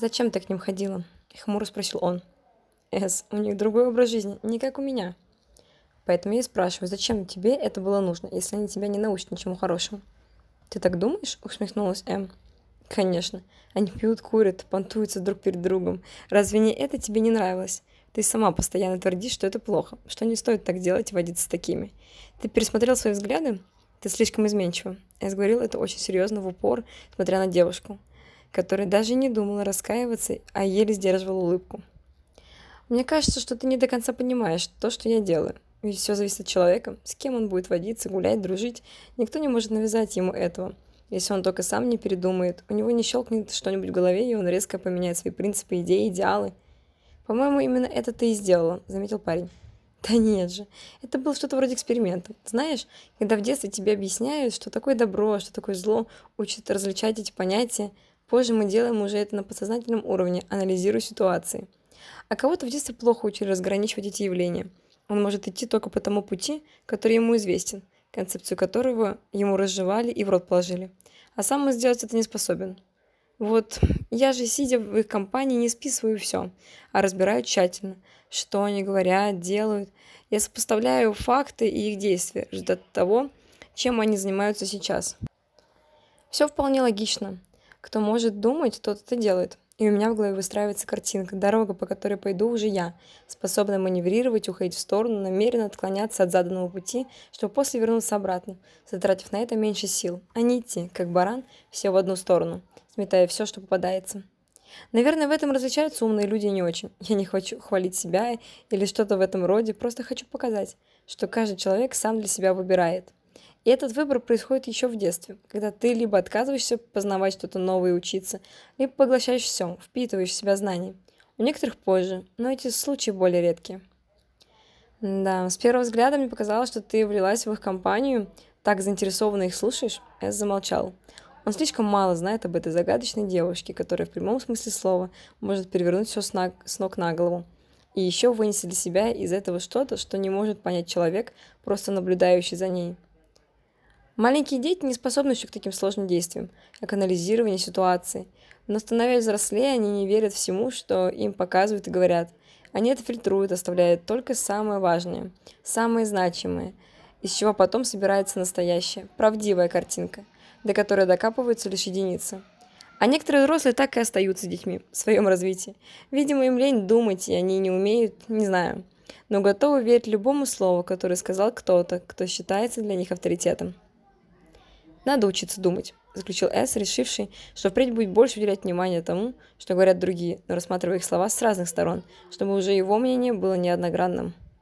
«Зачем ты к ним ходила?» — хмуро спросил он. «Эс, у них другой образ жизни, не как у меня». Поэтому я и спрашиваю, зачем тебе это было нужно, если они тебя не научат ничему хорошему? «Ты так думаешь?» — усмехнулась Эм. «Конечно. Они пьют, курят, понтуются друг перед другом. Разве не это тебе не нравилось? Ты сама постоянно твердишь, что это плохо, что не стоит так делать и водиться с такими. Ты пересмотрел свои взгляды? Ты слишком изменчива». Я говорил это очень серьезно, в упор, смотря на девушку, которая даже не думала раскаиваться, а еле сдерживала улыбку. «Мне кажется, что ты не до конца понимаешь то, что я делаю. Ведь все зависит от человека, с кем он будет водиться, гулять, дружить. Никто не может навязать ему этого. Если он только сам не передумает, у него не щелкнет что-нибудь в голове, и он резко поменяет свои принципы, идеи, идеалы. «По-моему, именно это ты и сделала», — заметил парень. Да нет же, это было что-то вроде эксперимента. Знаешь, когда в детстве тебе объясняют, что такое добро, что такое зло, учат различать эти понятия, позже мы делаем уже это на подсознательном уровне, анализируя ситуации. А кого-то в детстве плохо учили разграничивать эти явления – он может идти только по тому пути, который ему известен, концепцию которого ему разжевали и в рот положили. А сам он сделать это не способен. Вот я же, сидя в их компании, не списываю все, а разбираю тщательно, что они говорят, делают. Я сопоставляю факты и их действия, ждать того, чем они занимаются сейчас. Все вполне логично. Кто может думать, тот это делает. И у меня в голове выстраивается картинка, дорога, по которой пойду уже я, способная маневрировать, уходить в сторону, намеренно отклоняться от заданного пути, чтобы после вернуться обратно, затратив на это меньше сил, а не идти, как баран, все в одну сторону, сметая все, что попадается. Наверное, в этом различаются умные люди не очень. Я не хочу хвалить себя или что-то в этом роде, просто хочу показать, что каждый человек сам для себя выбирает. И этот выбор происходит еще в детстве, когда ты либо отказываешься познавать что-то новое и учиться, либо поглощаешь все, впитываешь в себя знаний. У некоторых позже, но эти случаи более редкие. Да, с первого взгляда мне показалось, что ты влилась в их компанию, так заинтересованно их слушаешь. Эс замолчал. Он слишком мало знает об этой загадочной девушке, которая в прямом смысле слова может перевернуть все с, на... с ног на голову. И еще вынести для себя из этого что-то, что не может понять человек, просто наблюдающий за ней. Маленькие дети не способны еще к таким сложным действиям, как анализирование ситуации. Но становясь взрослее, они не верят всему, что им показывают и говорят. Они это фильтруют, оставляют только самое важное, самое значимое, из чего потом собирается настоящая, правдивая картинка, до которой докапываются лишь единицы. А некоторые взрослые так и остаются детьми в своем развитии. Видимо, им лень думать, и они не умеют, не знаю, но готовы верить любому слову, которое сказал кто-то, кто считается для них авторитетом. Надо учиться думать, заключил Эс, решивший, что впредь будет больше уделять внимание тому, что говорят другие, но рассматривая их слова с разных сторон, чтобы уже его мнение было неодногранным.